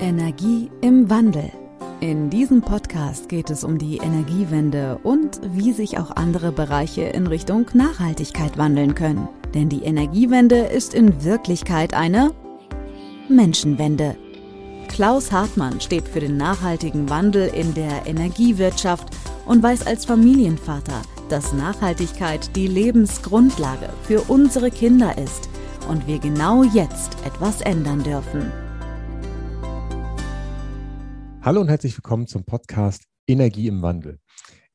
Energie im Wandel. In diesem Podcast geht es um die Energiewende und wie sich auch andere Bereiche in Richtung Nachhaltigkeit wandeln können. Denn die Energiewende ist in Wirklichkeit eine Menschenwende. Klaus Hartmann steht für den nachhaltigen Wandel in der Energiewirtschaft und weiß als Familienvater, dass Nachhaltigkeit die Lebensgrundlage für unsere Kinder ist und wir genau jetzt etwas ändern dürfen. Hallo und herzlich willkommen zum Podcast Energie im Wandel.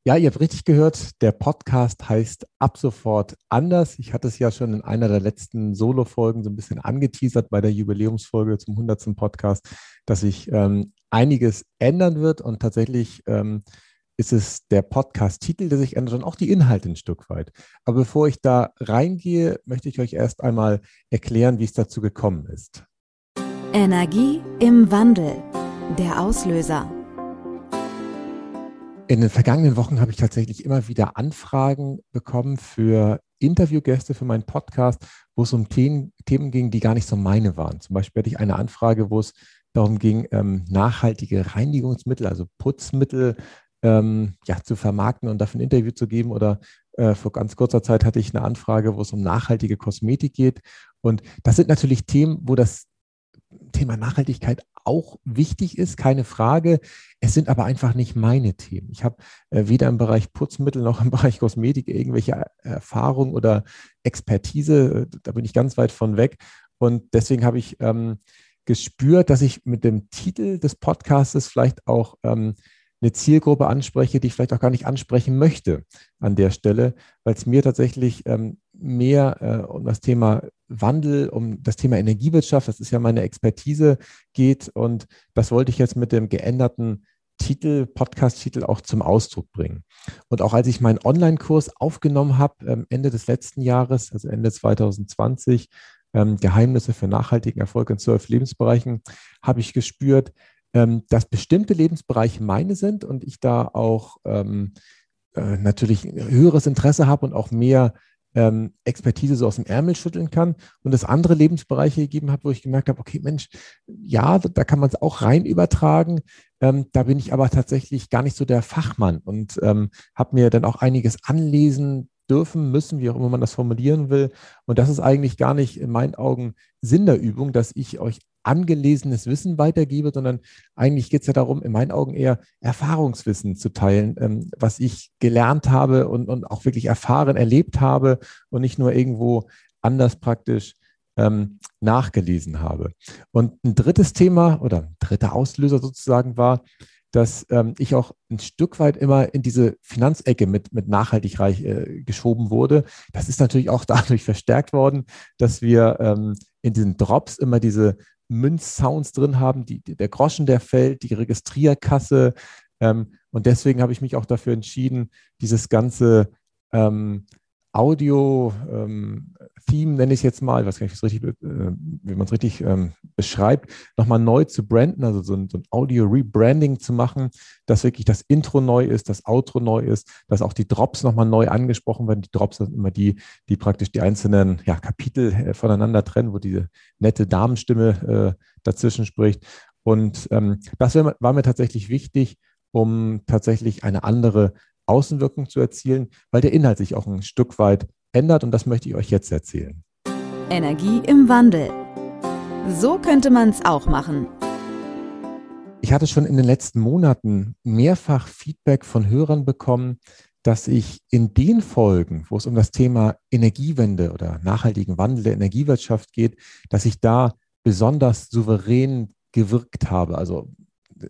Ja, ihr habt richtig gehört, der Podcast heißt ab sofort anders. Ich hatte es ja schon in einer der letzten Solo-Folgen so ein bisschen angeteasert bei der Jubiläumsfolge zum 100. Podcast, dass sich ähm, einiges ändern wird und tatsächlich ähm, ist es der Podcast-Titel, der sich ändert und auch die Inhalte ein Stück weit. Aber bevor ich da reingehe, möchte ich euch erst einmal erklären, wie es dazu gekommen ist. Energie im Wandel der Auslöser. In den vergangenen Wochen habe ich tatsächlich immer wieder Anfragen bekommen für Interviewgäste für meinen Podcast, wo es um Themen, Themen ging, die gar nicht so meine waren. Zum Beispiel hatte ich eine Anfrage, wo es darum ging, ähm, nachhaltige Reinigungsmittel, also Putzmittel, ähm, ja, zu vermarkten und dafür ein Interview zu geben. Oder äh, vor ganz kurzer Zeit hatte ich eine Anfrage, wo es um nachhaltige Kosmetik geht. Und das sind natürlich Themen, wo das Thema Nachhaltigkeit auch wichtig ist, keine Frage. Es sind aber einfach nicht meine Themen. Ich habe äh, weder im Bereich Putzmittel noch im Bereich Kosmetik irgendwelche Erfahrung oder Expertise. Da bin ich ganz weit von weg. Und deswegen habe ich ähm, gespürt, dass ich mit dem Titel des Podcasts vielleicht auch ähm, eine Zielgruppe anspreche, die ich vielleicht auch gar nicht ansprechen möchte an der Stelle, weil es mir tatsächlich ähm, mehr äh, um das Thema Wandel, um das Thema Energiewirtschaft, das ist ja meine Expertise, geht. Und das wollte ich jetzt mit dem geänderten Titel, Podcast-Titel auch zum Ausdruck bringen. Und auch als ich meinen Online-Kurs aufgenommen habe, ähm, Ende des letzten Jahres, also Ende 2020, ähm, Geheimnisse für nachhaltigen Erfolg in zwölf Lebensbereichen, habe ich gespürt, ähm, dass bestimmte Lebensbereiche meine sind und ich da auch äh, natürlich höheres Interesse habe und auch mehr ähm, Expertise so aus dem Ärmel schütteln kann und es andere Lebensbereiche gegeben hat, wo ich gemerkt habe, okay, Mensch, ja, da, da kann man es auch rein übertragen. Ähm, da bin ich aber tatsächlich gar nicht so der Fachmann und ähm, habe mir dann auch einiges anlesen dürfen, müssen, wie auch immer man das formulieren will. Und das ist eigentlich gar nicht in meinen Augen Sinn der Übung, dass ich euch angelesenes Wissen weitergebe, sondern eigentlich geht es ja darum, in meinen Augen eher Erfahrungswissen zu teilen, ähm, was ich gelernt habe und, und auch wirklich erfahren, erlebt habe und nicht nur irgendwo anders praktisch ähm, nachgelesen habe. Und ein drittes Thema oder ein dritter Auslöser sozusagen war, dass ähm, ich auch ein Stück weit immer in diese Finanzecke mit, mit nachhaltig reich äh, geschoben wurde. Das ist natürlich auch dadurch verstärkt worden, dass wir ähm, in diesen Drops immer diese Münzsounds drin haben, die, der Groschen, der fällt, die Registrierkasse. Ähm, und deswegen habe ich mich auch dafür entschieden, dieses ganze ähm, Audio-Theme, ähm, nenne ich es jetzt mal, ich weiß gar nicht, richtig, äh, wie man es richtig ähm, beschreibt, nochmal neu zu branden, also so ein, so ein Audio-Rebranding zu machen, dass wirklich das Intro neu ist, das Outro neu ist, dass auch die Drops nochmal neu angesprochen werden. Die Drops sind immer die, die praktisch die einzelnen ja, Kapitel äh, voneinander trennen, wo diese nette Damenstimme äh, dazwischen spricht. Und ähm, das war mir tatsächlich wichtig, um tatsächlich eine andere Außenwirkung zu erzielen, weil der Inhalt sich auch ein Stück weit ändert und das möchte ich euch jetzt erzählen. Energie im Wandel. So könnte man es auch machen. Ich hatte schon in den letzten Monaten mehrfach Feedback von Hörern bekommen, dass ich in den Folgen, wo es um das Thema Energiewende oder nachhaltigen Wandel der Energiewirtschaft geht, dass ich da besonders souverän gewirkt habe. Also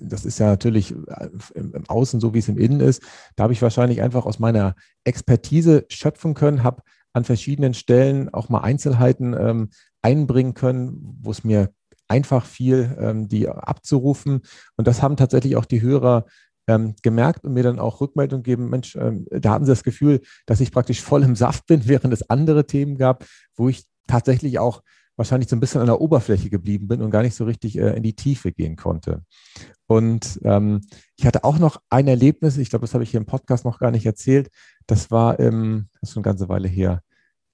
das ist ja natürlich äh, im Außen so, wie es im Innen ist. Da habe ich wahrscheinlich einfach aus meiner Expertise schöpfen können, habe an verschiedenen Stellen auch mal Einzelheiten ähm, einbringen können, wo es mir einfach fiel, ähm, die abzurufen. Und das haben tatsächlich auch die Hörer ähm, gemerkt und mir dann auch Rückmeldung geben, Mensch, ähm, da hatten sie das Gefühl, dass ich praktisch voll im Saft bin, während es andere Themen gab, wo ich tatsächlich auch wahrscheinlich so ein bisschen an der Oberfläche geblieben bin und gar nicht so richtig äh, in die Tiefe gehen konnte. Und ähm, ich hatte auch noch ein Erlebnis, ich glaube, das habe ich hier im Podcast noch gar nicht erzählt. Das war im, das ist schon eine ganze Weile her,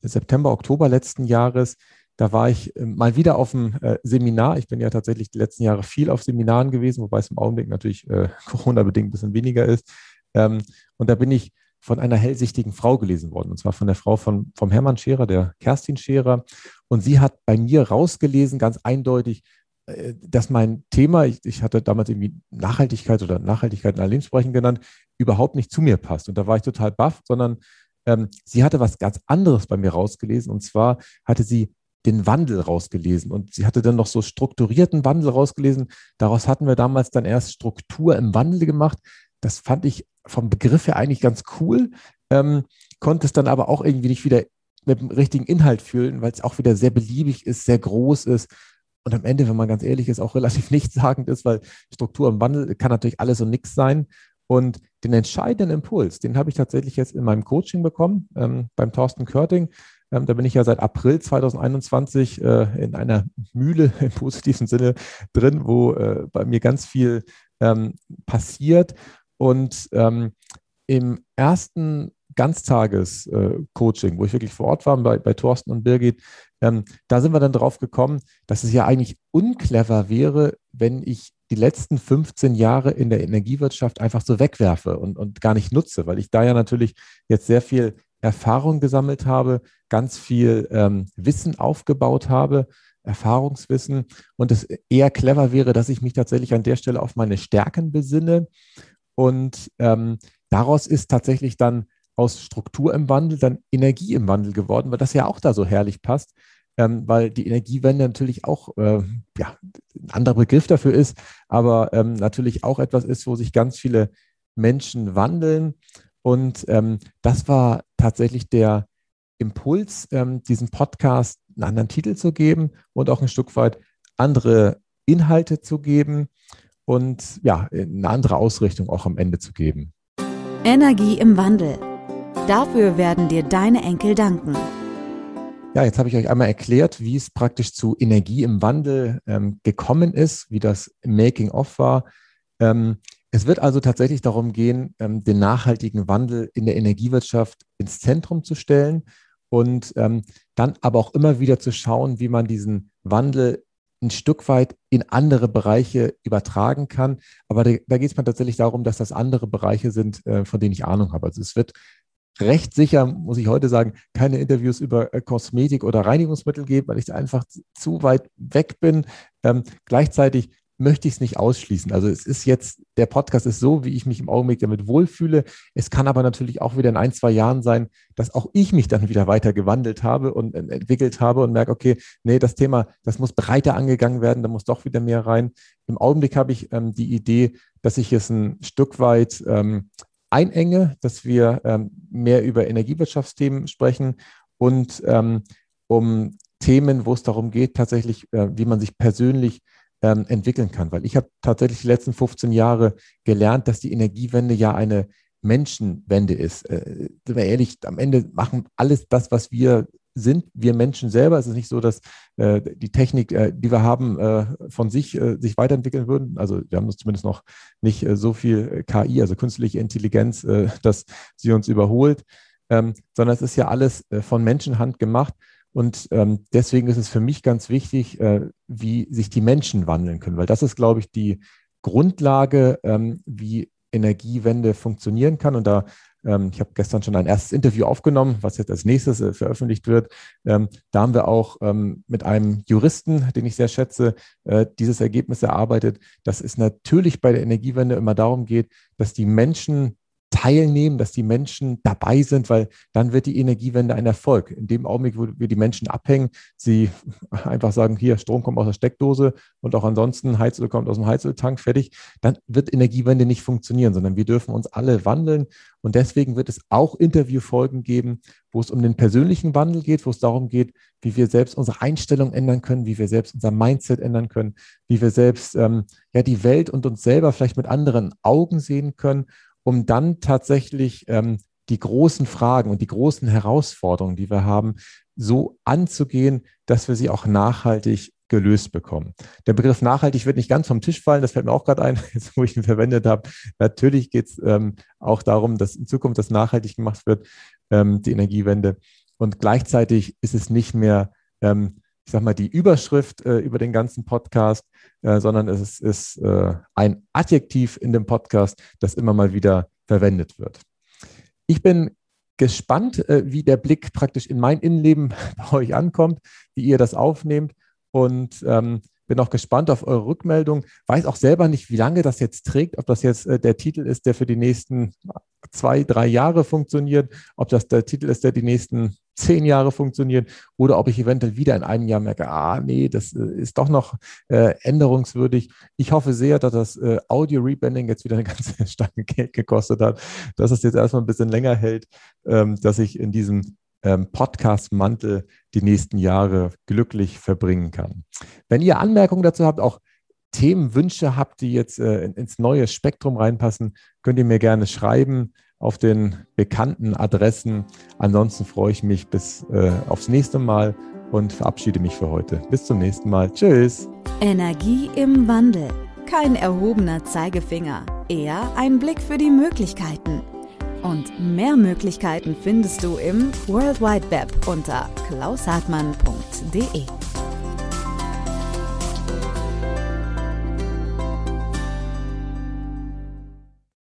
September, Oktober letzten Jahres. Da war ich äh, mal wieder auf dem äh, Seminar. Ich bin ja tatsächlich die letzten Jahre viel auf Seminaren gewesen, wobei es im Augenblick natürlich äh, Corona-bedingt ein bisschen weniger ist. Ähm, und da bin ich von einer hellsichtigen Frau gelesen worden, und zwar von der Frau von, vom Hermann Scherer, der Kerstin Scherer. Und sie hat bei mir rausgelesen, ganz eindeutig, äh, dass mein Thema, ich, ich, hatte damals irgendwie Nachhaltigkeit oder Nachhaltigkeit in allen Lebensbereichen genannt, überhaupt nicht zu mir passt. Und da war ich total baff, sondern ähm, sie hatte was ganz anderes bei mir rausgelesen. Und zwar hatte sie den Wandel rausgelesen. Und sie hatte dann noch so strukturierten Wandel rausgelesen. Daraus hatten wir damals dann erst Struktur im Wandel gemacht. Das fand ich vom Begriff her eigentlich ganz cool, ähm, konnte es dann aber auch irgendwie nicht wieder mit dem richtigen Inhalt fühlen, weil es auch wieder sehr beliebig ist, sehr groß ist und am Ende, wenn man ganz ehrlich ist, auch relativ nichtssagend ist, weil Struktur im Wandel kann natürlich alles und nichts sein. Und den entscheidenden Impuls, den habe ich tatsächlich jetzt in meinem Coaching bekommen, ähm, beim Thorsten Körting. Ähm, da bin ich ja seit April 2021 äh, in einer Mühle im positiven Sinne drin, wo äh, bei mir ganz viel ähm, passiert. Und ähm, im ersten Ganztages-Coaching, äh, wo ich wirklich vor Ort war bei, bei Thorsten und Birgit, ähm, da sind wir dann drauf gekommen, dass es ja eigentlich unclever wäre, wenn ich die letzten 15 Jahre in der Energiewirtschaft einfach so wegwerfe und, und gar nicht nutze, weil ich da ja natürlich jetzt sehr viel Erfahrung gesammelt habe, ganz viel ähm, Wissen aufgebaut habe, Erfahrungswissen und es eher clever wäre, dass ich mich tatsächlich an der Stelle auf meine Stärken besinne. Und ähm, daraus ist tatsächlich dann aus Struktur im Wandel dann Energie im Wandel geworden, weil das ja auch da so herrlich passt, ähm, weil die Energiewende natürlich auch äh, ja, ein anderer Begriff dafür ist, aber ähm, natürlich auch etwas ist, wo sich ganz viele Menschen wandeln. Und ähm, das war tatsächlich der Impuls, ähm, diesem Podcast einen anderen Titel zu geben und auch ein Stück weit andere Inhalte zu geben und ja, eine andere Ausrichtung auch am Ende zu geben. Energie im Wandel Dafür werden dir deine Enkel danken. Ja, jetzt habe ich euch einmal erklärt, wie es praktisch zu Energie im Wandel ähm, gekommen ist, wie das Making-of war. Ähm, es wird also tatsächlich darum gehen, ähm, den nachhaltigen Wandel in der Energiewirtschaft ins Zentrum zu stellen und ähm, dann aber auch immer wieder zu schauen, wie man diesen Wandel ein Stück weit in andere Bereiche übertragen kann. Aber da, da geht es mir tatsächlich darum, dass das andere Bereiche sind, äh, von denen ich Ahnung habe. Also es wird recht sicher, muss ich heute sagen, keine Interviews über äh, Kosmetik oder Reinigungsmittel geben, weil ich einfach zu weit weg bin. Ähm, gleichzeitig möchte ich es nicht ausschließen. Also es ist jetzt, der Podcast ist so, wie ich mich im Augenblick damit wohlfühle. Es kann aber natürlich auch wieder in ein, zwei Jahren sein, dass auch ich mich dann wieder weiter gewandelt habe und entwickelt habe und merke, okay, nee, das Thema, das muss breiter angegangen werden, da muss doch wieder mehr rein. Im Augenblick habe ich ähm, die Idee, dass ich es ein Stück weit ähm, einenge, dass wir ähm, mehr über Energiewirtschaftsthemen sprechen und ähm, um Themen, wo es darum geht, tatsächlich, äh, wie man sich persönlich ähm, entwickeln kann. Weil ich habe tatsächlich die letzten 15 Jahre gelernt, dass die Energiewende ja eine Menschenwende ist. Äh, sind wir ehrlich, am Ende machen alles das, was wir sind wir Menschen selber. Es ist nicht so, dass äh, die Technik, äh, die wir haben, äh, von sich äh, sich weiterentwickeln würden. Also wir haben zumindest noch nicht äh, so viel äh, KI, also künstliche Intelligenz, dass sie uns überholt, ähm, sondern es ist ja alles von Menschenhand gemacht. Und ähm, deswegen ist es für mich ganz wichtig, wie sich die Menschen wandeln können, weil das ist, glaube ich, die Grundlage, ähm, wie Energiewende funktionieren kann. Und da ähm, ich habe gestern schon ein erstes Interview aufgenommen, was jetzt als nächstes äh, veröffentlicht wird. Ähm, da haben wir auch ähm, mit einem Juristen, den ich sehr schätze, äh, dieses Ergebnis erarbeitet, dass es natürlich bei der Energiewende immer darum geht, dass die Menschen teilnehmen, dass die Menschen dabei sind, weil dann wird die Energiewende ein Erfolg. In dem Augenblick, wo wir die Menschen abhängen, sie einfach sagen, hier, Strom kommt aus der Steckdose und auch ansonsten Heizöl kommt aus dem Heizöltank, fertig, dann wird Energiewende nicht funktionieren, sondern wir dürfen uns alle wandeln. Und deswegen wird es auch Interviewfolgen geben, wo es um den persönlichen Wandel geht, wo es darum geht, wie wir selbst unsere Einstellung ändern können, wie wir selbst unser Mindset ändern können, wie wir selbst ähm, ja die Welt und uns selber vielleicht mit anderen Augen sehen können um dann tatsächlich ähm, die großen Fragen und die großen Herausforderungen, die wir haben, so anzugehen, dass wir sie auch nachhaltig gelöst bekommen. Der Begriff nachhaltig wird nicht ganz vom Tisch fallen, das fällt mir auch gerade ein, jetzt, wo ich ihn verwendet habe. Natürlich geht es ähm, auch darum, dass in Zukunft das nachhaltig gemacht wird, ähm, die Energiewende. Und gleichzeitig ist es nicht mehr ähm, ich sag mal, die Überschrift äh, über den ganzen Podcast, äh, sondern es ist, äh, ein Adjektiv in dem Podcast, das immer mal wieder verwendet wird. Ich bin gespannt, äh, wie der Blick praktisch in mein Innenleben bei euch ankommt, wie ihr das aufnehmt und ähm, bin auch gespannt auf eure Rückmeldung. Weiß auch selber nicht, wie lange das jetzt trägt, ob das jetzt äh, der Titel ist, der für die nächsten zwei, drei Jahre funktioniert, ob das der Titel ist, der die nächsten zehn Jahre funktioniert oder ob ich eventuell wieder in einem Jahr merke, ah nee, das äh, ist doch noch äh, änderungswürdig. Ich hoffe sehr, dass das Audio-Rebranding jetzt wieder eine ganze Stange Geld gekostet hat, dass es jetzt erstmal ein bisschen länger hält, ähm, dass ich in diesem ähm, Podcast-Mantel die nächsten Jahre glücklich verbringen kann. Wenn ihr Anmerkungen dazu habt, auch Themenwünsche habt, die jetzt äh, ins neue Spektrum reinpassen, könnt ihr mir gerne schreiben auf den bekannten Adressen. Ansonsten freue ich mich bis äh, aufs nächste Mal und verabschiede mich für heute. Bis zum nächsten Mal. Tschüss. Energie im Wandel. Kein erhobener Zeigefinger, eher ein Blick für die Möglichkeiten. Und mehr Möglichkeiten findest du im World Wide Web unter klaushartmann.de.